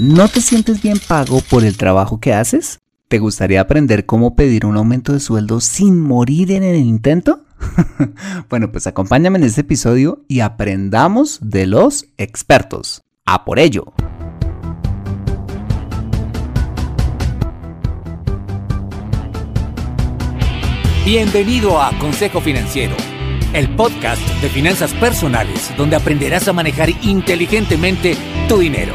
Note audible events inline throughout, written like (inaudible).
¿No te sientes bien pago por el trabajo que haces? ¿Te gustaría aprender cómo pedir un aumento de sueldo sin morir en el intento? (laughs) bueno, pues acompáñame en este episodio y aprendamos de los expertos. A por ello. Bienvenido a Consejo Financiero, el podcast de finanzas personales donde aprenderás a manejar inteligentemente tu dinero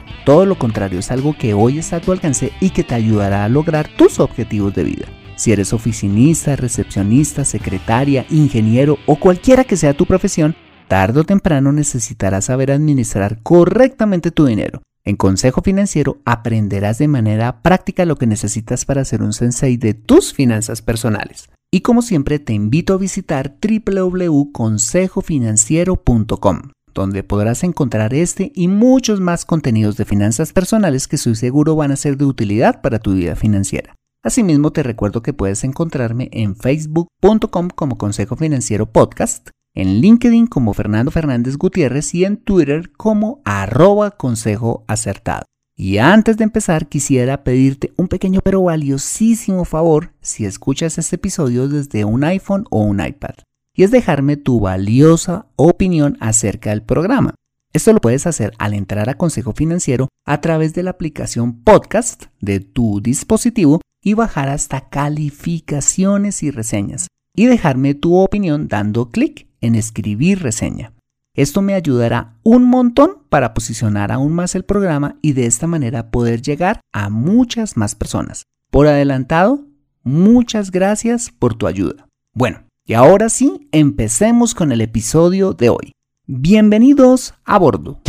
todo lo contrario, es algo que hoy está a tu alcance y que te ayudará a lograr tus objetivos de vida. Si eres oficinista, recepcionista, secretaria, ingeniero o cualquiera que sea tu profesión, tarde o temprano necesitarás saber administrar correctamente tu dinero. En Consejo Financiero aprenderás de manera práctica lo que necesitas para ser un sensei de tus finanzas personales. Y como siempre te invito a visitar www.consejofinanciero.com donde podrás encontrar este y muchos más contenidos de finanzas personales que estoy seguro van a ser de utilidad para tu vida financiera. Asimismo, te recuerdo que puedes encontrarme en facebook.com como Consejo Financiero Podcast, en LinkedIn como Fernando Fernández Gutiérrez y en Twitter como arroba consejo acertado. Y antes de empezar, quisiera pedirte un pequeño pero valiosísimo favor si escuchas este episodio desde un iPhone o un iPad y es dejarme tu valiosa opinión acerca del programa. Esto lo puedes hacer al entrar a Consejo Financiero a través de la aplicación podcast de tu dispositivo y bajar hasta calificaciones y reseñas y dejarme tu opinión dando clic en escribir reseña. Esto me ayudará un montón para posicionar aún más el programa y de esta manera poder llegar a muchas más personas. Por adelantado, muchas gracias por tu ayuda. Bueno, y ahora sí, empecemos con el episodio de hoy. Bienvenidos a bordo.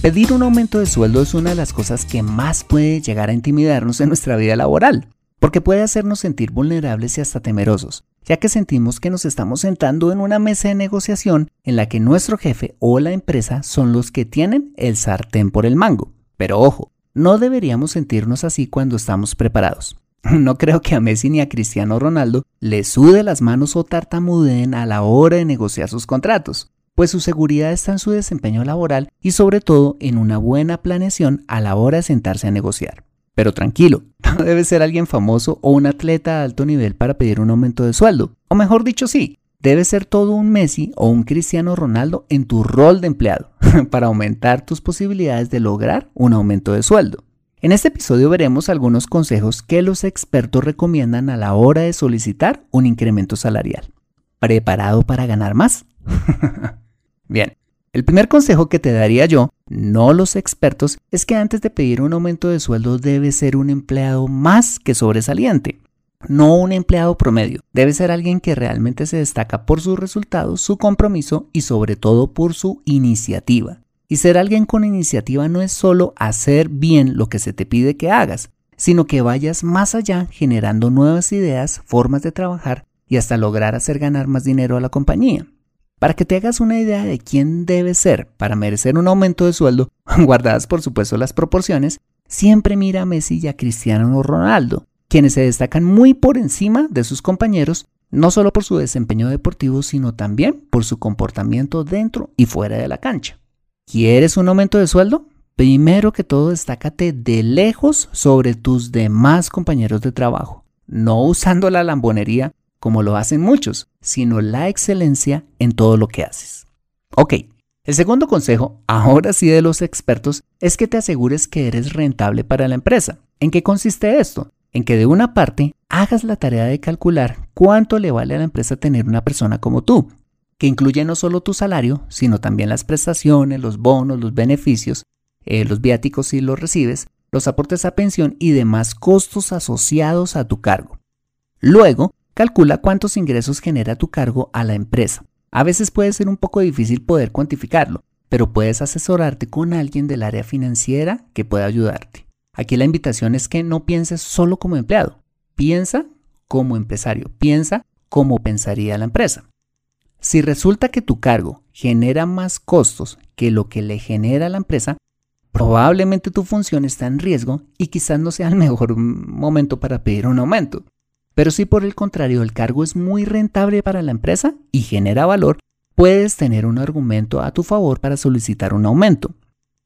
Pedir un aumento de sueldo es una de las cosas que más puede llegar a intimidarnos en nuestra vida laboral, porque puede hacernos sentir vulnerables y hasta temerosos, ya que sentimos que nos estamos sentando en una mesa de negociación en la que nuestro jefe o la empresa son los que tienen el sartén por el mango. Pero ojo, no deberíamos sentirnos así cuando estamos preparados. (clears throat) No creo que a Messi ni a Cristiano Ronaldo le sude las manos o tartamudeen a la hora de negociar sus contratos, pues su seguridad está en su desempeño laboral y sobre todo en una buena planeación a la hora de sentarse a negociar. Pero tranquilo, no (laughs) debe ser alguien famoso o un atleta de alto nivel para pedir un aumento de sueldo. O mejor dicho, sí, debe ser todo un Messi o un Cristiano Ronaldo en tu rol de empleado (laughs) para aumentar tus posibilidades de lograr un aumento de sueldo. En este episodio veremos algunos consejos que los expertos recomiendan a la hora de solicitar un incremento salarial. ¿Preparado para ganar más? (laughs) Bien, el primer consejo que te daría yo, no los expertos, es que antes de pedir un aumento de sueldo debe ser un empleado más que sobresaliente. No un empleado promedio, debe ser alguien que realmente se destaca por sus resultados, su compromiso y sobre todo por su iniciativa. Y ser alguien con iniciativa no es solo hacer bien lo que se te pide que hagas, sino que vayas más allá generando nuevas ideas, formas de trabajar y hasta lograr hacer ganar más dinero a la compañía. Para que te hagas una idea de quién debe ser para merecer un aumento de sueldo, (laughs) guardadas por supuesto las proporciones, siempre mira a Messi y a Cristiano Ronaldo, quienes se destacan muy por encima de sus compañeros, no solo por su desempeño deportivo, sino también por su comportamiento dentro y fuera de la cancha. ¿Quieres un aumento de sueldo? Primero que todo, destácate de lejos sobre tus demás compañeros de trabajo, no (laughs) usando la lambonería como lo hacen muchos, sino la excelencia en todo lo que haces. Ok, el segundo consejo, ahora sí de los expertos, es que te asegures que eres rentable para la empresa. ¿En qué consiste esto? en que de una parte hagas la tarea de calcular cuánto le vale a la empresa tener una persona como tú, que incluye no solo tu salario, sino también las prestaciones, los bonos, los beneficios, eh, los viáticos si los recibes, los aportes a pensión y demás costos asociados a tu cargo. Luego, calcula cuántos ingresos genera tu cargo a la empresa. A veces puede ser un poco difícil poder cuantificarlo, pero puedes asesorarte con alguien del área financiera que pueda ayudarte. Aquí la invitación es que no pienses solo como empleado, piensa como empresario, piensa como pensaría la empresa. Si resulta que tu cargo genera más costos que lo que le genera la empresa, probablemente tu función está en riesgo y quizás no sea el mejor momento para pedir un aumento. Pero si por el contrario el cargo es muy rentable para la empresa y genera valor, puedes tener un argumento a tu favor para solicitar un aumento.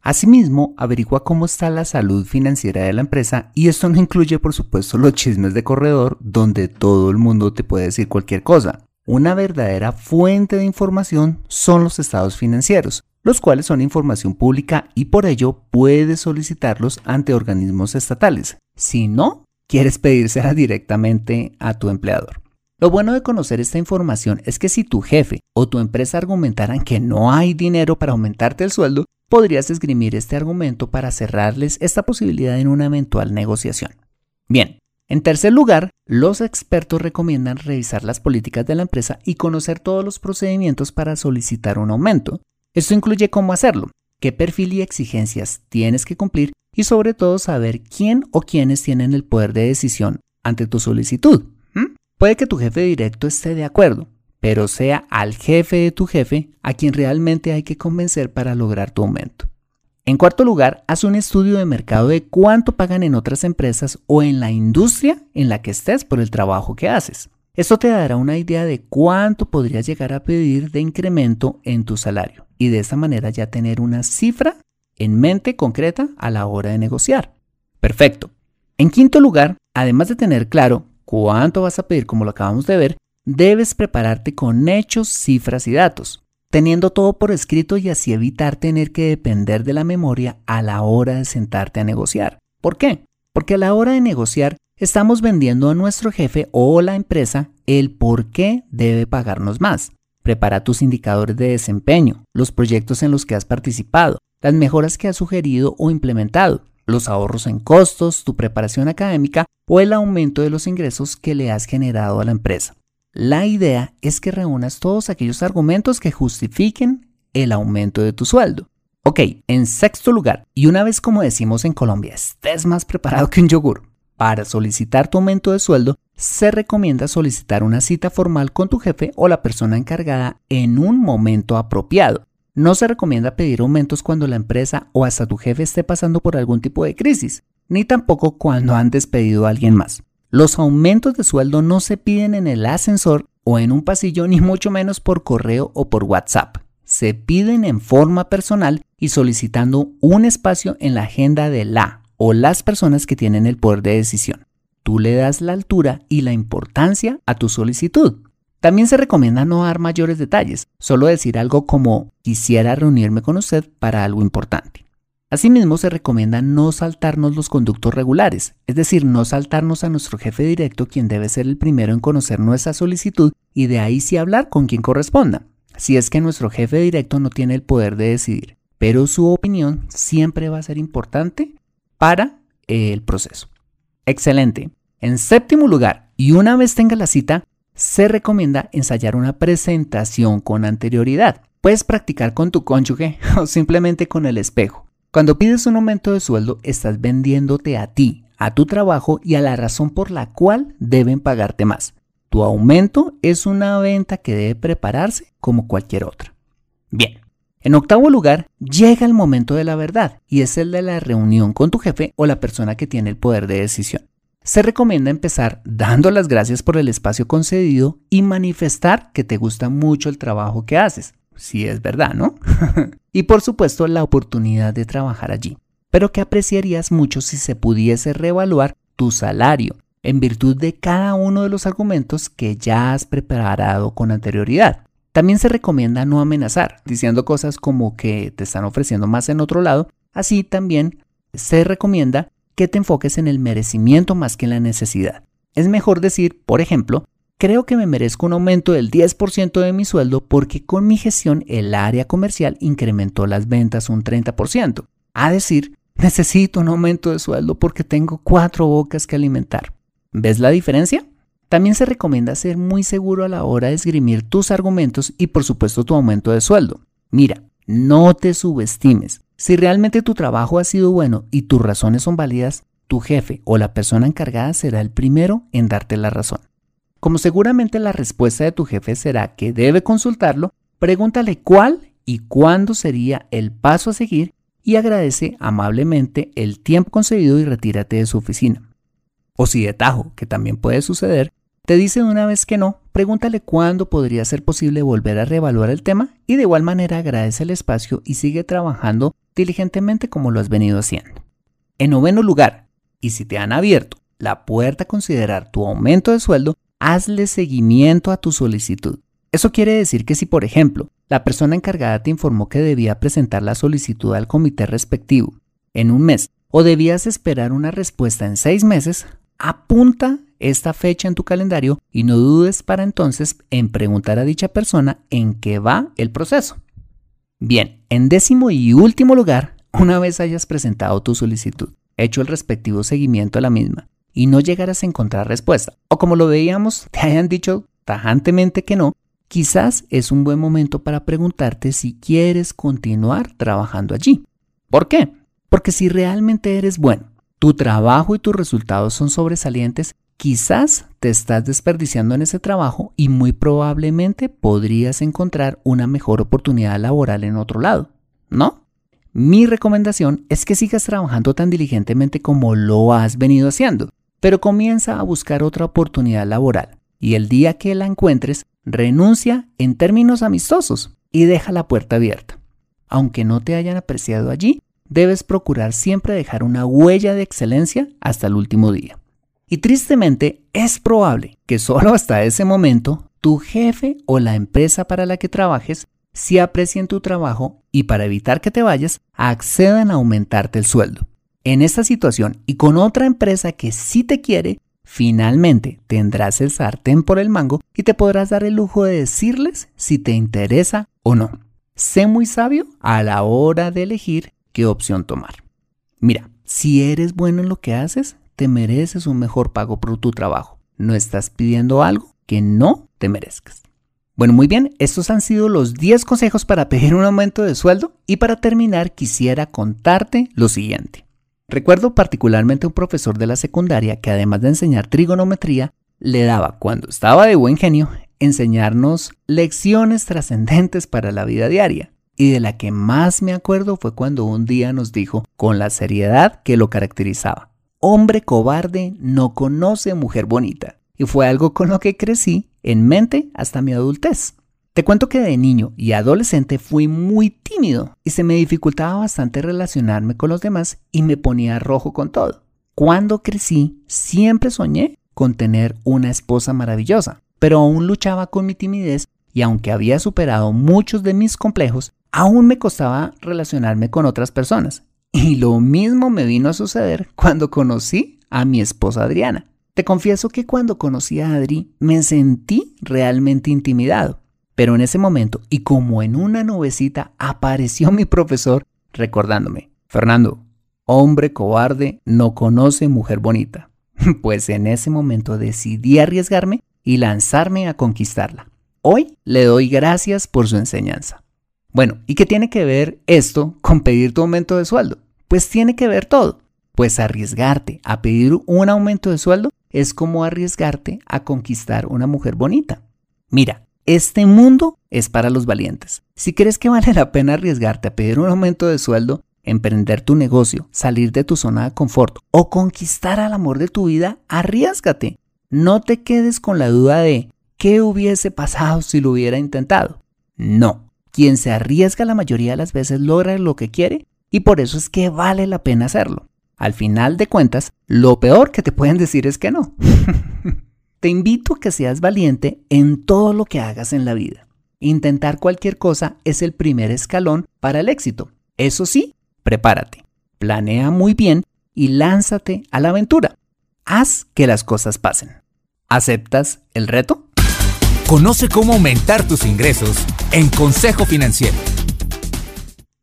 Asimismo, averigua cómo está la salud financiera de la empresa y esto no incluye por supuesto los chismes de corredor donde todo el mundo te puede decir cualquier cosa. Una verdadera fuente de información son los estados financieros, los cuales son información pública y por ello puedes solicitarlos ante organismos estatales. Si no, quieres pedírsela directamente a tu empleador. Lo bueno de conocer esta información es que si tu jefe o tu empresa argumentaran que no hay dinero para aumentarte el sueldo, podrías esgrimir este argumento para cerrarles esta posibilidad en una eventual negociación. Bien, en tercer lugar, los expertos recomiendan revisar las políticas de la empresa y conocer todos los procedimientos para solicitar un aumento. Esto incluye cómo hacerlo, qué perfil y exigencias tienes que cumplir y sobre todo saber quién o quiénes tienen el poder de decisión ante tu solicitud. Puede que tu jefe directo esté de acuerdo, pero sea al jefe de tu jefe a quien realmente hay que convencer para lograr tu aumento. En cuarto lugar, haz un estudio de mercado de cuánto pagan en otras empresas o en la industria en la que estés por el trabajo que haces. Esto te dará una idea de cuánto podrías llegar a pedir de incremento en tu salario y de esa manera ya tener una cifra en mente concreta a la hora de negociar. Perfecto. En quinto lugar, además de tener claro cuánto vas a pedir como lo acabamos de ver, debes prepararte con hechos, cifras y datos, teniendo todo por escrito y así evitar tener que depender de la memoria a la hora de sentarte a negociar. ¿Por qué? Porque a la hora de negociar estamos vendiendo a nuestro jefe o la empresa el por qué debe pagarnos más. Prepara tus indicadores de desempeño, los proyectos en los que has participado, las mejoras que has sugerido o implementado, los ahorros en costos, tu preparación académica o el aumento de los ingresos que le has generado a la empresa. La idea es que reúnas todos aquellos argumentos que justifiquen el aumento de tu sueldo. Ok, en sexto lugar, y una vez como decimos en Colombia, estés más preparado que un yogur. Para solicitar tu aumento de sueldo, se recomienda solicitar una cita formal con tu jefe o la persona encargada en un momento apropiado. No se recomienda pedir aumentos cuando la empresa o hasta tu jefe esté pasando por algún tipo de crisis, ni tampoco cuando han despedido a alguien más. Los aumentos de sueldo no se piden en el ascensor o en un pasillo, ni mucho menos por correo o por WhatsApp. Se piden en forma personal y solicitando un espacio en la agenda de la o las personas que tienen el poder de decisión. Tú le das la altura y la importancia a tu solicitud. También se recomienda no dar mayores detalles, solo decir algo como quisiera reunirme con usted para algo importante. Asimismo, se recomienda no saltarnos los conductos regulares, es decir, no saltarnos a nuestro jefe directo, quien debe ser el primero en conocer nuestra solicitud y de ahí sí hablar con quien corresponda, si es que nuestro jefe directo no tiene el poder de decidir, pero su opinión siempre va a ser importante para el proceso. Excelente. En séptimo lugar, y una vez tenga la cita, se recomienda ensayar una presentación con anterioridad. Puedes practicar con tu cónyuge (laughs) o simplemente con el espejo. Cuando pides un aumento de sueldo, estás vendiéndote a ti, a tu trabajo y a la razón por la cual deben pagarte más. Tu aumento es una venta que debe prepararse como cualquier otra. Bien, en octavo lugar, llega el momento de la verdad y es el de la reunión con tu jefe o la persona que tiene el poder de decisión se recomienda empezar dando las gracias por el espacio concedido y manifestar que te gusta mucho el trabajo que haces, si es verdad, ¿no? (laughs) y por supuesto la oportunidad de trabajar allí, pero que apreciarías mucho si se pudiese reevaluar tu salario en virtud de cada uno de los argumentos que ya has preparado con anterioridad. También se recomienda no amenazar, diciendo cosas como que te están ofreciendo más en otro lado. Así también se recomienda que te enfoques en el merecimiento más que en la necesidad. Es mejor decir, por ejemplo, creo que me merezco un aumento del 10% de mi sueldo porque con mi gestión el área comercial incrementó las ventas un 30%. A decir, necesito un aumento de sueldo porque tengo cuatro bocas que alimentar. ¿Ves la diferencia? También se recomienda ser muy seguro a la hora de esgrimir tus argumentos y por supuesto tu aumento de sueldo. Mira, no te subestimes. Si realmente tu trabajo ha sido bueno y tus razones son válidas, tu jefe o la persona encargada será el primero en darte la razón. Como seguramente la respuesta de tu jefe será que debe consultarlo, pregúntale cuál y cuándo sería el paso a seguir y agradece amablemente el tiempo concedido y retírate de su oficina. O si de tajo, que también puede suceder, te dice de una vez que no, pregúntale cuándo podría ser posible volver a reevaluar el tema y de igual manera agradece el espacio y sigue trabajando diligentemente como lo has venido haciendo. En noveno lugar, y si te han abierto la puerta a considerar tu aumento de sueldo, hazle seguimiento a tu solicitud. Eso quiere decir que si, por ejemplo, la persona encargada te informó que debía presentar la solicitud al comité respectivo en un mes o debías esperar una respuesta en seis meses, apunta esta fecha en tu calendario y no dudes para entonces en preguntar a dicha persona en qué va el proceso. Bien, en décimo y último lugar, una vez hayas presentado tu solicitud, hecho el respectivo seguimiento a la misma y no llegaras a encontrar respuesta, o como lo veíamos, te hayan dicho tajantemente que no, quizás es un buen momento para preguntarte si quieres continuar trabajando allí. ¿Por qué? Porque si realmente eres bueno, tu trabajo y tus resultados son sobresalientes, quizás te estás desperdiciando en ese trabajo y muy probablemente podrías encontrar una mejor oportunidad laboral en otro lado, ¿no? Mi recomendación es que sigas trabajando tan diligentemente como lo has venido haciendo, pero comienza a buscar otra oportunidad laboral y el día que la encuentres, renuncia en términos amistosos y deja la puerta abierta. Aunque no te hayan apreciado allí, debes procurar siempre dejar una huella de excelencia hasta el último día. Y tristemente es probable que solo hasta ese momento tu jefe o la empresa para la que trabajes si aprecien tu trabajo y para evitar que te vayas accedan a aumentarte el sueldo. En esta situación y con otra empresa que sí te quiere, finalmente tendrás el sartén por el mango y te podrás dar el lujo de decirles si te interesa o no. Sé muy sabio a la hora de elegir qué opción tomar. Mira, si eres bueno en lo que haces, te mereces un mejor pago por tu trabajo. No estás pidiendo algo que no te merezcas. Bueno, muy bien, estos han sido los 10 consejos para pedir un aumento de sueldo y para terminar quisiera contarte lo siguiente. Recuerdo particularmente un profesor de la secundaria que además de enseñar trigonometría, le daba, cuando estaba de buen genio, enseñarnos lecciones trascendentes para la vida diaria. Y de la que más me acuerdo fue cuando un día nos dijo, con la seriedad que lo caracterizaba, hombre cobarde no conoce mujer bonita. Y fue algo con lo que crecí en mente hasta mi adultez. Te cuento que de niño y adolescente fui muy tímido y se me dificultaba bastante relacionarme con los demás y me ponía rojo con todo. Cuando crecí, siempre soñé con tener una esposa maravillosa, pero aún luchaba con mi timidez y aunque había superado muchos de mis complejos, aún me costaba relacionarme con otras personas. Y lo mismo me vino a suceder cuando conocí a mi esposa Adriana. Te confieso que cuando conocí a Adri me sentí realmente intimidado. Pero en ese momento, y como en una nubecita, apareció mi profesor recordándome, Fernando, hombre cobarde no conoce mujer bonita. (laughs) Pues en ese momento decidí arriesgarme y lanzarme a conquistarla. Hoy le doy gracias por su enseñanza. Bueno, ¿y qué tiene que ver esto con pedir tu aumento de sueldo? Pues tiene que ver todo. Pues arriesgarte a pedir un aumento de sueldo es como arriesgarte a conquistar una mujer bonita. Mira, este mundo es para los valientes. Si crees que vale la pena arriesgarte a pedir un aumento de sueldo, emprender tu negocio, salir de tu zona de confort o conquistar al amor de tu vida, arriesgate. No te quedes con la duda de qué hubiese pasado si lo hubiera intentado. No, quien se arriesga la mayoría de las veces logra lo que quiere y por eso es que vale la pena hacerlo. Al final de cuentas, lo peor que te pueden decir es que no. (laughs) te invito a que seas valiente en todo lo que hagas en la vida. Intentar cualquier cosa es el primer escalón para el éxito. Eso sí, prepárate. Planea muy bien y lánzate a la aventura. Haz que las cosas pasen. ¿Aceptas el reto? Conoce cómo aumentar tus ingresos en Consejo Financiero.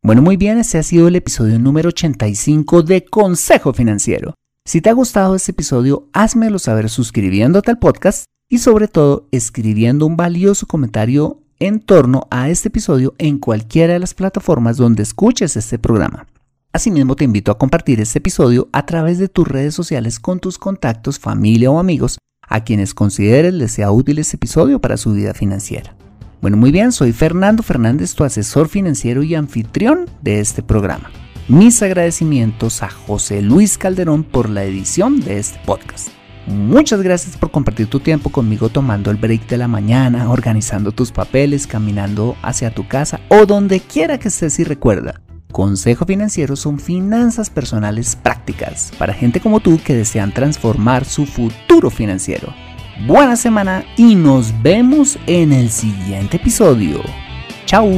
Bueno, muy bien, este ha sido el episodio número 85 de Consejo Financiero. Si te ha gustado este episodio, házmelo saber suscribiéndote al podcast y sobre todo escribiendo un valioso comentario en torno a este episodio en cualquiera de las plataformas donde escuches este programa. Asimismo, te invito a compartir este episodio a través de tus redes sociales con tus contactos, familia o amigos a quienes consideres les sea útil este episodio para su vida financiera. Bueno, muy bien, soy Fernando Fernández, tu asesor financiero y anfitrión de este programa. Mis agradecimientos a José Luis Calderón por la edición de este podcast. Muchas gracias por compartir tu tiempo conmigo tomando el break de la mañana, organizando tus papeles, caminando hacia tu casa o donde quiera que estés y recuerda. Consejo Financiero son finanzas personales prácticas para gente como tú que desean transformar su futuro financiero buena semana y nos vemos en el siguiente episodio. Chao.